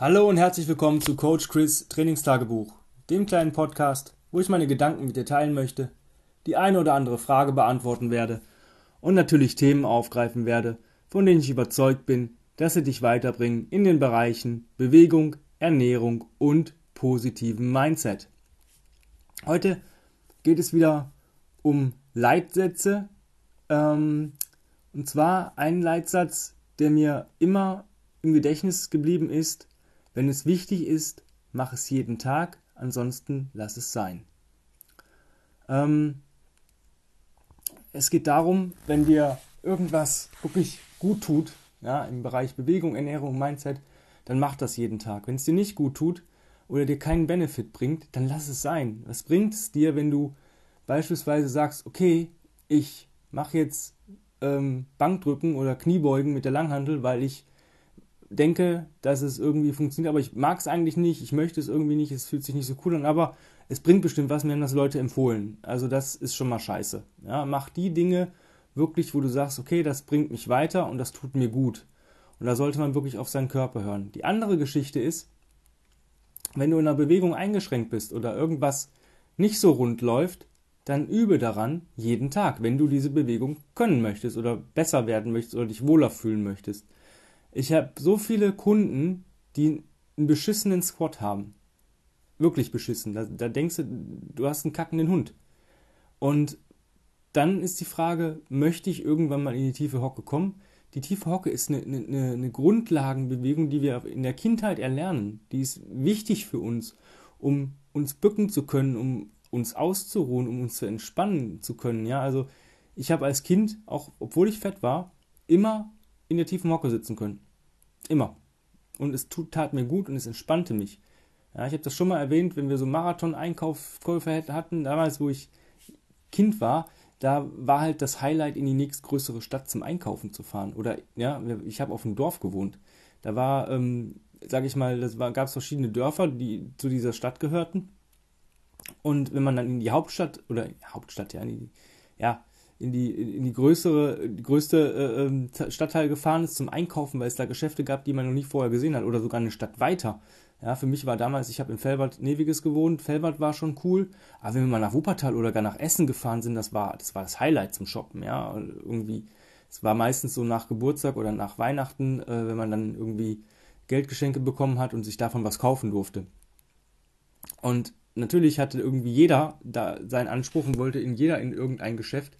Hallo und herzlich willkommen zu Coach Chris Trainingstagebuch, dem kleinen Podcast, wo ich meine Gedanken mit dir teilen möchte, die eine oder andere Frage beantworten werde und natürlich Themen aufgreifen werde, von denen ich überzeugt bin, dass sie dich weiterbringen in den Bereichen Bewegung, Ernährung und positiven Mindset. Heute geht es wieder um Leitsätze, ähm, und zwar ein Leitsatz, der mir immer im Gedächtnis geblieben ist, wenn es wichtig ist, mach es jeden Tag, ansonsten lass es sein. Ähm, es geht darum, wenn dir irgendwas wirklich gut tut, ja, im Bereich Bewegung, Ernährung, Mindset, dann mach das jeden Tag. Wenn es dir nicht gut tut oder dir keinen Benefit bringt, dann lass es sein. Was bringt es dir, wenn du beispielsweise sagst, okay, ich mache jetzt ähm, Bankdrücken oder Kniebeugen mit der Langhantel, weil ich denke, dass es irgendwie funktioniert, aber ich mag es eigentlich nicht, ich möchte es irgendwie nicht, es fühlt sich nicht so cool an, aber es bringt bestimmt was, mir haben das Leute empfohlen. Also das ist schon mal scheiße. Ja, mach die Dinge wirklich, wo du sagst, okay, das bringt mich weiter und das tut mir gut. Und da sollte man wirklich auf seinen Körper hören. Die andere Geschichte ist, wenn du in einer Bewegung eingeschränkt bist oder irgendwas nicht so rund läuft, dann übe daran jeden Tag, wenn du diese Bewegung können möchtest oder besser werden möchtest oder dich wohler fühlen möchtest. Ich habe so viele Kunden, die einen beschissenen Squat haben. Wirklich beschissen. Da, da denkst du, du hast einen kackenden Hund. Und dann ist die Frage, möchte ich irgendwann mal in die tiefe Hocke kommen? Die tiefe Hocke ist eine, eine, eine Grundlagenbewegung, die wir in der Kindheit erlernen. Die ist wichtig für uns, um uns bücken zu können, um uns auszuruhen, um uns zu entspannen zu können. Ja, also ich habe als Kind, auch obwohl ich fett war, immer in der tiefen Hocke sitzen können. Immer. Und es tut, tat mir gut und es entspannte mich. Ja, ich habe das schon mal erwähnt, wenn wir so Marathon-Einkäufe hatten, damals, wo ich Kind war, da war halt das Highlight, in die nächstgrößere Stadt zum Einkaufen zu fahren. Oder, ja, ich habe auf dem Dorf gewohnt. Da war, ähm, sage ich mal, das gab es verschiedene Dörfer, die zu dieser Stadt gehörten. Und wenn man dann in die Hauptstadt, oder Hauptstadt, ja, die, ja, in die, in die größere, die größte äh, ähm, Stadtteil gefahren ist zum Einkaufen, weil es da Geschäfte gab, die man noch nie vorher gesehen hat oder sogar eine Stadt weiter. Ja, für mich war damals, ich habe in Fellbad Neviges gewohnt, Fellbad war schon cool, aber wenn wir mal nach Wuppertal oder gar nach Essen gefahren sind, das war das, war das Highlight zum Shoppen, ja, irgendwie, es war meistens so nach Geburtstag oder nach Weihnachten, äh, wenn man dann irgendwie Geldgeschenke bekommen hat und sich davon was kaufen durfte. Und natürlich hatte irgendwie jeder da seinen Anspruch und wollte in jeder in irgendein Geschäft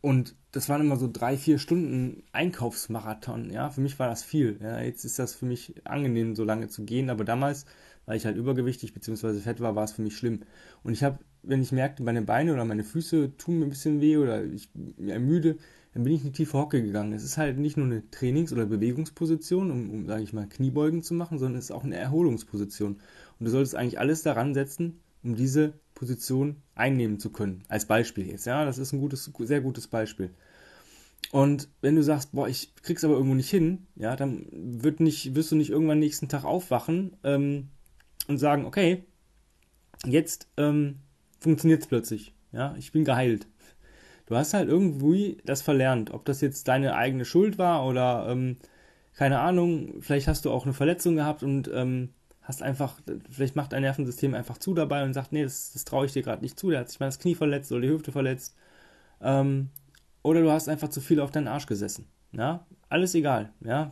und das waren immer so drei, vier Stunden Einkaufsmarathon. Ja, für mich war das viel. Ja, jetzt ist das für mich angenehm, so lange zu gehen. Aber damals, weil ich halt übergewichtig bzw. fett war, war es für mich schlimm. Und ich habe, wenn ich merkte, meine Beine oder meine Füße tun mir ein bisschen weh oder ich bin ermüde, dann bin ich in die tiefe Hocke gegangen. Es ist halt nicht nur eine Trainings- oder Bewegungsposition, um, um sage ich mal, Kniebeugen zu machen, sondern es ist auch eine Erholungsposition. Und du solltest eigentlich alles daran setzen, um diese Position einnehmen zu können. Als Beispiel jetzt, ja, das ist ein gutes, sehr gutes Beispiel. Und wenn du sagst, boah, ich krieg's aber irgendwo nicht hin, ja, dann wird nicht, wirst du nicht irgendwann nächsten Tag aufwachen ähm, und sagen, okay, jetzt ähm, funktioniert's plötzlich, ja, ich bin geheilt. Du hast halt irgendwie das verlernt, ob das jetzt deine eigene Schuld war oder ähm, keine Ahnung, vielleicht hast du auch eine Verletzung gehabt und ähm, hast einfach, vielleicht macht dein Nervensystem einfach zu dabei und sagt, nee, das, das traue ich dir gerade nicht zu, der hat sich mal das Knie verletzt oder die Hüfte verletzt. Ähm, oder du hast einfach zu viel auf deinen Arsch gesessen. Ja, alles egal, ja,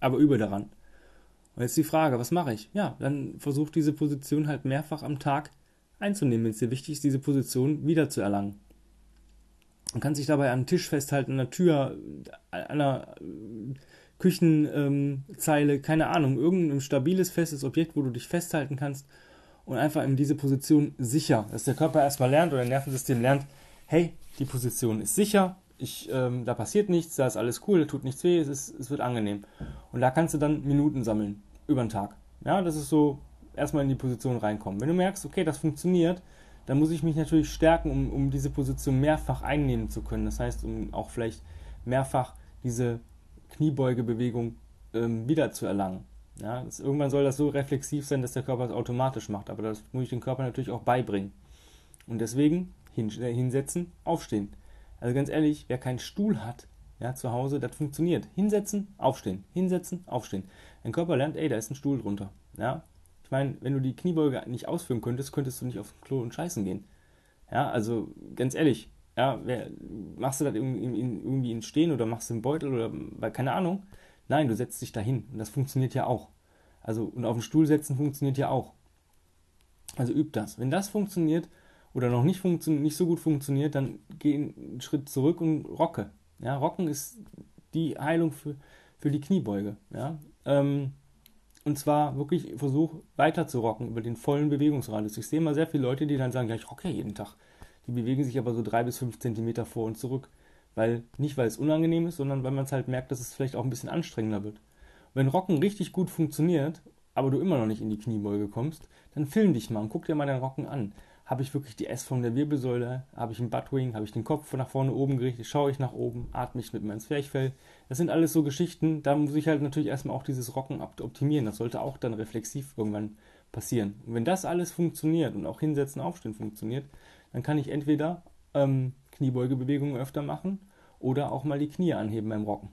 aber übe daran. Und jetzt die Frage, was mache ich? Ja, dann versuch diese Position halt mehrfach am Tag einzunehmen, wenn es dir wichtig ist, diese Position wieder zu erlangen. Man kann sich dabei an den Tisch festhalten, an der Tür, an einer Küchenzeile, ähm, keine Ahnung, irgendein stabiles, festes Objekt, wo du dich festhalten kannst und einfach in diese Position sicher, dass der Körper erstmal lernt oder dein Nervensystem lernt, hey, die Position ist sicher, ich, ähm, da passiert nichts, da ist alles cool, da tut nichts weh, es, ist, es wird angenehm. Und da kannst du dann Minuten sammeln, über den Tag. Ja, das ist so, erstmal in die Position reinkommen. Wenn du merkst, okay, das funktioniert, dann muss ich mich natürlich stärken, um, um diese Position mehrfach einnehmen zu können. Das heißt, um auch vielleicht mehrfach diese Kniebeugebewegung ähm, wieder zu erlangen. Ja, das, irgendwann soll das so reflexiv sein, dass der Körper es automatisch macht, aber das muss ich dem Körper natürlich auch beibringen. Und deswegen hin, äh, hinsetzen, aufstehen. Also ganz ehrlich, wer keinen Stuhl hat, ja, zu Hause, das funktioniert. Hinsetzen, aufstehen, hinsetzen, aufstehen. Dein Körper lernt, ey, da ist ein Stuhl drunter. Ja? Ich meine, wenn du die Kniebeuge nicht ausführen könntest, könntest du nicht aufs Klo und scheißen gehen. Ja, also ganz ehrlich, ja, wer, machst du das irgendwie, in Stehen oder machst du im Beutel oder keine Ahnung? Nein, du setzt dich dahin und das funktioniert ja auch. Also und auf den Stuhl setzen funktioniert ja auch. Also üb das. Wenn das funktioniert oder noch nicht, funktio nicht so gut funktioniert, dann geh einen Schritt zurück und rocke. Ja, Rocken ist die Heilung für, für die Kniebeuge. Ja? Ähm, und zwar wirklich versuch weiter zu rocken über den vollen Bewegungsradius. Ich sehe immer sehr viele Leute, die dann sagen, ja, ich rocke ja jeden Tag. Die bewegen sich aber so drei bis fünf Zentimeter vor und zurück. Weil, nicht weil es unangenehm ist, sondern weil man es halt merkt, dass es vielleicht auch ein bisschen anstrengender wird. Wenn Rocken richtig gut funktioniert, aber du immer noch nicht in die Kniebeuge kommst, dann film dich mal und guck dir mal deinen Rocken an. Habe ich wirklich die S-Form der Wirbelsäule? Habe ich einen Buttwing? Habe ich den Kopf nach vorne oben gerichtet? Schaue ich nach oben? Atme ich mit meinem Zwerchfell? Das sind alles so Geschichten, da muss ich halt natürlich erstmal auch dieses Rocken optimieren. Das sollte auch dann reflexiv irgendwann passieren. Und wenn das alles funktioniert und auch Hinsetzen, Aufstehen funktioniert, dann kann ich entweder ähm, Kniebeugebewegungen öfter machen oder auch mal die Knie anheben beim Rocken.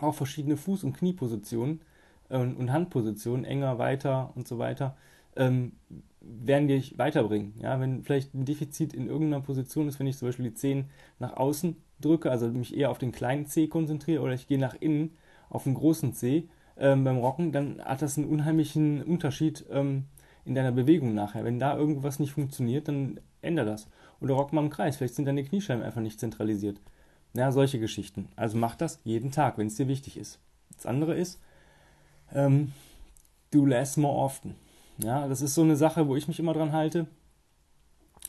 Auch verschiedene Fuß- und Kniepositionen äh, und Handpositionen, enger, weiter und so weiter, ähm, werden dich weiterbringen. Ja, wenn vielleicht ein Defizit in irgendeiner Position ist, wenn ich zum Beispiel die Zehen nach außen drücke, also mich eher auf den kleinen C konzentriere oder ich gehe nach innen auf den großen C ähm, beim Rocken, dann hat das einen unheimlichen Unterschied ähm, in deiner Bewegung nachher. Wenn da irgendwas nicht funktioniert, dann ändere das. Oder rock mal im Kreis, vielleicht sind deine Kniescheiben einfach nicht zentralisiert. Ja, solche Geschichten. Also mach das jeden Tag, wenn es dir wichtig ist. Das andere ist, ähm, do less more often. Ja, das ist so eine Sache, wo ich mich immer dran halte.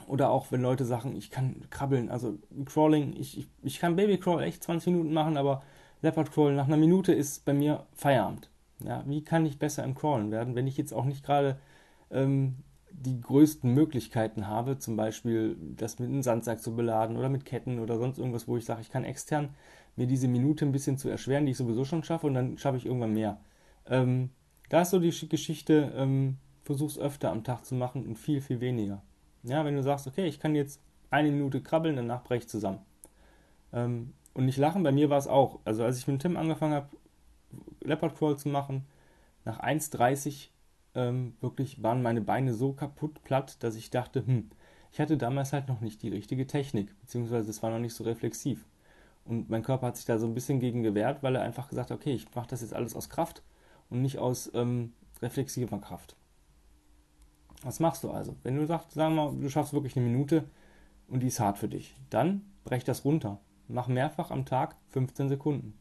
Oder auch wenn Leute sagen, ich kann krabbeln, also Crawling, ich, ich, ich kann Babycrawl echt 20 Minuten machen, aber Leopard Crawl nach einer Minute ist bei mir Feierabend. Ja, wie kann ich besser im Crawlen werden, wenn ich jetzt auch nicht gerade ähm, die größten Möglichkeiten habe, zum Beispiel das mit einem Sandsack zu beladen oder mit Ketten oder sonst irgendwas, wo ich sage, ich kann extern mir diese Minute ein bisschen zu erschweren, die ich sowieso schon schaffe und dann schaffe ich irgendwann mehr. Ähm, da ist so die Geschichte, ähm, versuch's öfter am Tag zu machen und viel, viel weniger. Ja, wenn du sagst, okay, ich kann jetzt eine Minute krabbeln, danach breche ich zusammen. Ähm, und nicht lachen, bei mir war es auch. Also als ich mit Tim angefangen habe, Leopard Crawl zu machen, nach 1,30 ähm, wirklich waren meine Beine so kaputt platt, dass ich dachte, hm, ich hatte damals halt noch nicht die richtige Technik, beziehungsweise es war noch nicht so reflexiv. Und mein Körper hat sich da so ein bisschen gegen gewehrt, weil er einfach gesagt hat, okay, ich mache das jetzt alles aus Kraft und nicht aus ähm, reflexiver Kraft. Was machst du also? Wenn du sagst, sagen wir mal, du schaffst wirklich eine Minute und die ist hart für dich, dann brech das runter. Mach mehrfach am Tag 15 Sekunden.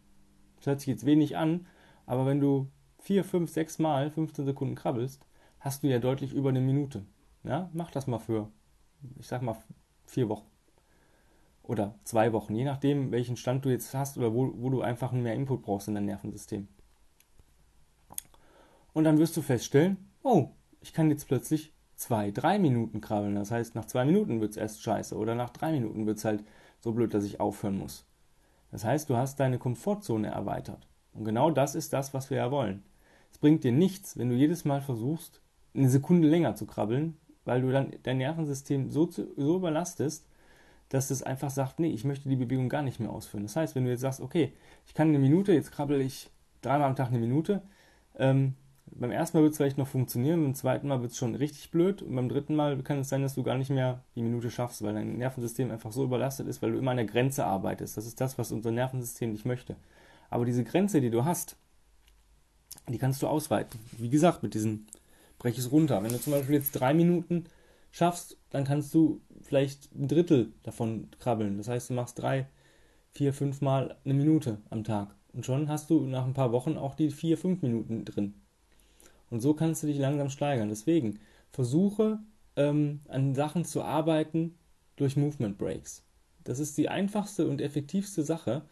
Das hört sich jetzt wenig an, aber wenn du 4, 5, 6 Mal 15 Sekunden krabbelst, hast du ja deutlich über eine Minute. Ja, mach das mal für, ich sag mal, vier Wochen. Oder zwei Wochen, je nachdem, welchen Stand du jetzt hast oder wo, wo du einfach mehr Input brauchst in dein Nervensystem. Und dann wirst du feststellen, oh, ich kann jetzt plötzlich zwei, drei Minuten krabbeln. Das heißt, nach zwei Minuten wird es erst scheiße oder nach drei Minuten wird es halt so blöd, dass ich aufhören muss. Das heißt, du hast deine Komfortzone erweitert. Und genau das ist das, was wir ja wollen. Es bringt dir nichts, wenn du jedes Mal versuchst, eine Sekunde länger zu krabbeln, weil du dann dein Nervensystem so, zu, so überlastest, dass es einfach sagt, nee, ich möchte die Bewegung gar nicht mehr ausführen. Das heißt, wenn du jetzt sagst, okay, ich kann eine Minute, jetzt krabbel ich dreimal am Tag eine Minute, ähm, beim ersten Mal wird es vielleicht noch funktionieren, beim zweiten Mal wird es schon richtig blöd und beim dritten Mal kann es sein, dass du gar nicht mehr die Minute schaffst, weil dein Nervensystem einfach so überlastet ist, weil du immer an der Grenze arbeitest. Das ist das, was unser Nervensystem nicht möchte. Aber diese Grenze, die du hast, die kannst du ausweiten. Wie gesagt, mit diesen brech es runter. Wenn du zum Beispiel jetzt drei Minuten schaffst, dann kannst du vielleicht ein Drittel davon krabbeln. Das heißt, du machst drei, vier, fünf Mal eine Minute am Tag. Und schon hast du nach ein paar Wochen auch die vier, fünf Minuten drin. Und so kannst du dich langsam steigern. Deswegen versuche ähm, an Sachen zu arbeiten durch Movement Breaks. Das ist die einfachste und effektivste Sache.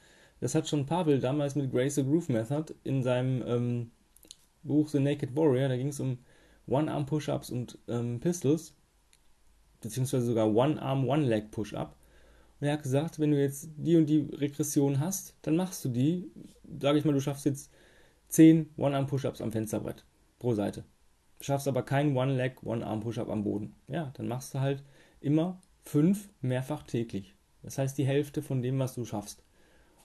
Das hat schon Pavel damals mit Grace the Groove Method in seinem ähm, Buch The Naked Warrior. Da ging es um One-Arm-Push-Ups und ähm, Pistols, beziehungsweise sogar One-Arm, One-Leg-Push-Up. Und er hat gesagt, wenn du jetzt die und die Regression hast, dann machst du die, sage ich mal, du schaffst jetzt 10 One-Arm-Push-Ups am Fensterbrett pro Seite. Schaffst aber keinen One-Leg, One-Arm-Push-Up am Boden. Ja, dann machst du halt immer fünf mehrfach täglich. Das heißt die Hälfte von dem, was du schaffst.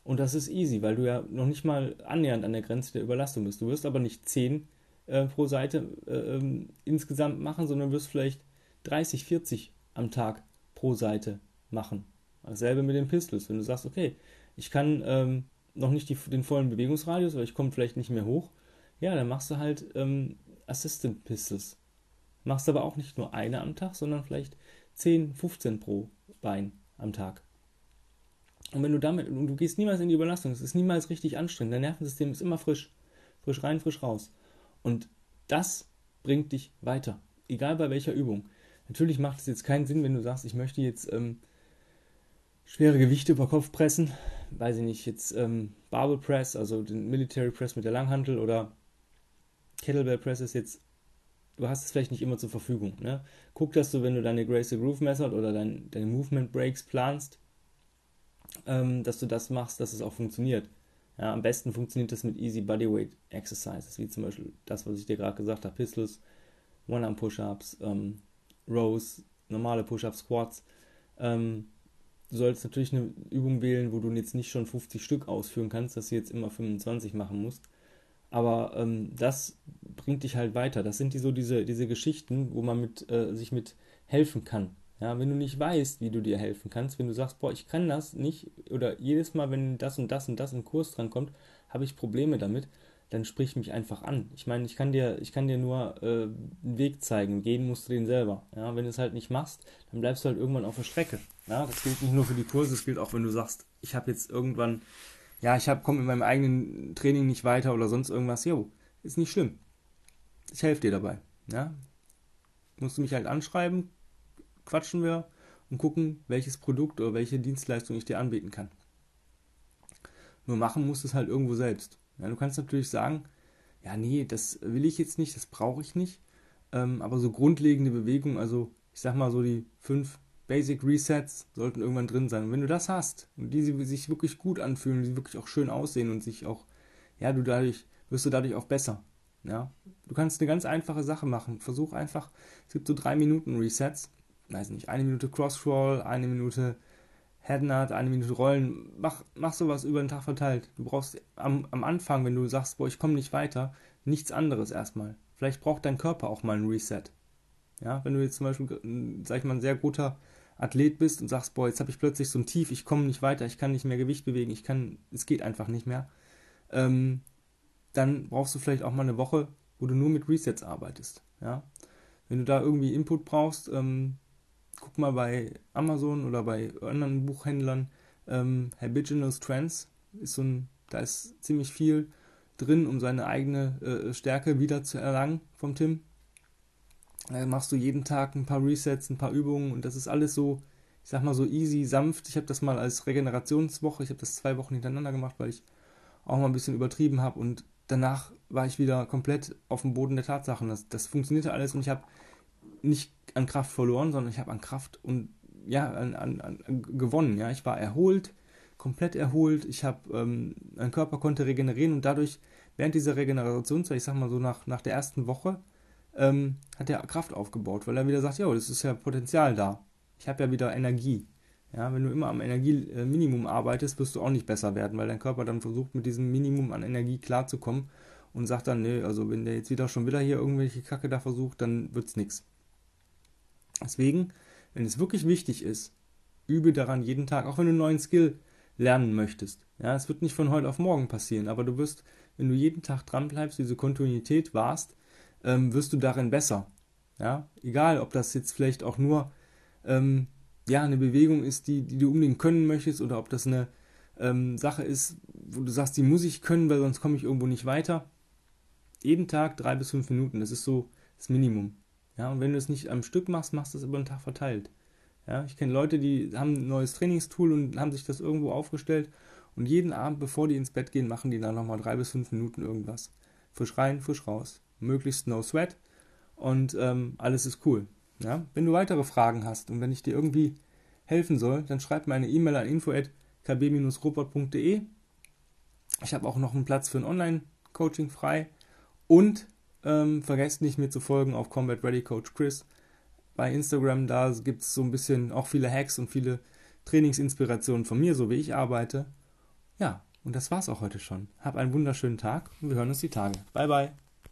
Und das ist easy, weil du ja noch nicht mal annähernd an der Grenze der Überlastung bist. Du wirst aber nicht 10 äh, pro Seite äh, ähm, insgesamt machen, sondern wirst vielleicht 30, 40 am Tag pro Seite machen. Dasselbe mit den Pistols. Wenn du sagst, okay, ich kann ähm, noch nicht die, den vollen Bewegungsradius, weil ich komme vielleicht nicht mehr hoch, ja, dann machst du halt ähm, Assistant Pistols. Machst aber auch nicht nur eine am Tag, sondern vielleicht 10, 15 pro Bein am Tag. Und wenn du damit, und du gehst niemals in die Überlastung, es ist niemals richtig anstrengend, dein Nervensystem ist immer frisch. Frisch rein, frisch raus. Und das bringt dich weiter. Egal bei welcher Übung. Natürlich macht es jetzt keinen Sinn, wenn du sagst, ich möchte jetzt ähm, schwere Gewichte über Kopf pressen. Weiß ich nicht, jetzt ähm, Barbell Press, also den Military Press mit der Langhantel oder Kettlebell Press ist jetzt, du hast es vielleicht nicht immer zur Verfügung. Ne? Guck, dass du, wenn du deine Grace the Groove Method oder dein, deine Movement Breaks planst, ähm, dass du das machst, dass es auch funktioniert. Ja, am besten funktioniert das mit Easy Bodyweight Exercises, wie zum Beispiel das, was ich dir gerade gesagt habe, Pistols, One-Arm Push-Ups, ähm, Rows, normale Push-Ups, Squats. Ähm, du solltest natürlich eine Übung wählen, wo du jetzt nicht schon 50 Stück ausführen kannst, dass du jetzt immer 25 machen musst. Aber ähm, das bringt dich halt weiter. Das sind die, so diese, diese Geschichten, wo man mit, äh, sich mit helfen kann. Ja, wenn du nicht weißt, wie du dir helfen kannst, wenn du sagst, boah, ich kann das nicht, oder jedes Mal, wenn das und das und das im Kurs drankommt, habe ich Probleme damit, dann sprich mich einfach an. Ich meine, ich kann dir, ich kann dir nur äh, einen Weg zeigen, gehen musst du den selber. Ja, wenn du es halt nicht machst, dann bleibst du halt irgendwann auf der Strecke. Ja, das gilt nicht nur für die Kurse, das gilt auch, wenn du sagst, ich habe jetzt irgendwann, ja, ich komme in meinem eigenen Training nicht weiter oder sonst irgendwas. Jo, ist nicht schlimm. Ich helfe dir dabei. Ja, musst du mich halt anschreiben, quatschen wir und gucken, welches Produkt oder welche Dienstleistung ich dir anbieten kann. Nur machen musst du es halt irgendwo selbst. Ja, du kannst natürlich sagen, ja, nee, das will ich jetzt nicht, das brauche ich nicht. Ähm, aber so grundlegende Bewegungen, also ich sag mal so die fünf Basic Resets sollten irgendwann drin sein. Und wenn du das hast und die sich wirklich gut anfühlen, die wirklich auch schön aussehen und sich auch, ja, du dadurch, wirst du dadurch auch besser. Ja, du kannst eine ganz einfache Sache machen. Versuch einfach, es gibt so drei Minuten Resets weiß nicht, eine Minute Cross-Scroll, eine Minute Headnut, eine Minute Rollen, mach, mach sowas über den Tag verteilt. Du brauchst am, am Anfang, wenn du sagst, boah, ich komme nicht weiter, nichts anderes erstmal. Vielleicht braucht dein Körper auch mal ein Reset. Ja, wenn du jetzt zum Beispiel, sag ich mal, ein sehr guter Athlet bist und sagst, boah, jetzt habe ich plötzlich so ein Tief, ich komme nicht weiter, ich kann nicht mehr Gewicht bewegen, ich kann, es geht einfach nicht mehr, ähm, dann brauchst du vielleicht auch mal eine Woche, wo du nur mit Resets arbeitest. Ja, wenn du da irgendwie Input brauchst, ähm, guck mal bei Amazon oder bei anderen Buchhändlern, ähm, Habitual Trends ist so ein, da ist ziemlich viel drin, um seine eigene äh, Stärke wieder zu erlangen vom Tim. Machst du jeden Tag ein paar Resets, ein paar Übungen und das ist alles so, ich sag mal so easy, sanft. Ich habe das mal als Regenerationswoche, ich habe das zwei Wochen hintereinander gemacht, weil ich auch mal ein bisschen übertrieben habe und danach war ich wieder komplett auf dem Boden der Tatsachen. Das, das funktionierte alles und ich habe nicht an Kraft verloren, sondern ich habe an Kraft und ja, an, an, an, gewonnen. Ja, ich war erholt, komplett erholt. Ich habe, ähm, mein Körper konnte regenerieren und dadurch während dieser Regenerationszeit, ich sag mal so nach, nach der ersten Woche, ähm, hat er Kraft aufgebaut, weil er wieder sagt, ja, das ist ja Potenzial da. Ich habe ja wieder Energie. Ja, wenn du immer am Energieminimum arbeitest, wirst du auch nicht besser werden, weil dein Körper dann versucht, mit diesem Minimum an Energie klarzukommen und sagt dann, nee, also wenn der jetzt wieder schon wieder hier irgendwelche Kacke da versucht, dann wird's nichts. Deswegen, wenn es wirklich wichtig ist, übe daran jeden Tag, auch wenn du einen neuen Skill lernen möchtest. Ja, es wird nicht von heute auf morgen passieren, aber du wirst, wenn du jeden Tag dran bleibst, diese Kontinuität wahrst, ähm, wirst du darin besser. Ja, egal, ob das jetzt vielleicht auch nur ähm, ja, eine Bewegung ist, die, die du unbedingt können möchtest, oder ob das eine ähm, Sache ist, wo du sagst, die muss ich können, weil sonst komme ich irgendwo nicht weiter. Jeden Tag drei bis fünf Minuten, das ist so das Minimum. Ja, und wenn du es nicht am Stück machst, machst du es über den Tag verteilt. Ja, ich kenne Leute, die haben ein neues Trainingstool und haben sich das irgendwo aufgestellt und jeden Abend, bevor die ins Bett gehen, machen die dann nochmal drei bis fünf Minuten irgendwas. Frisch rein, frisch raus. Möglichst no sweat und ähm, alles ist cool. Ja? Wenn du weitere Fragen hast und wenn ich dir irgendwie helfen soll, dann schreib mir eine E-Mail an info.kb-robot.de. Ich habe auch noch einen Platz für ein Online-Coaching frei und ähm, vergesst nicht mir zu folgen auf Combat Ready Coach Chris bei Instagram. Da gibt es so ein bisschen auch viele Hacks und viele Trainingsinspirationen von mir, so wie ich arbeite. Ja, und das war's auch heute schon. Hab einen wunderschönen Tag und wir hören uns die Tage. Bye, bye.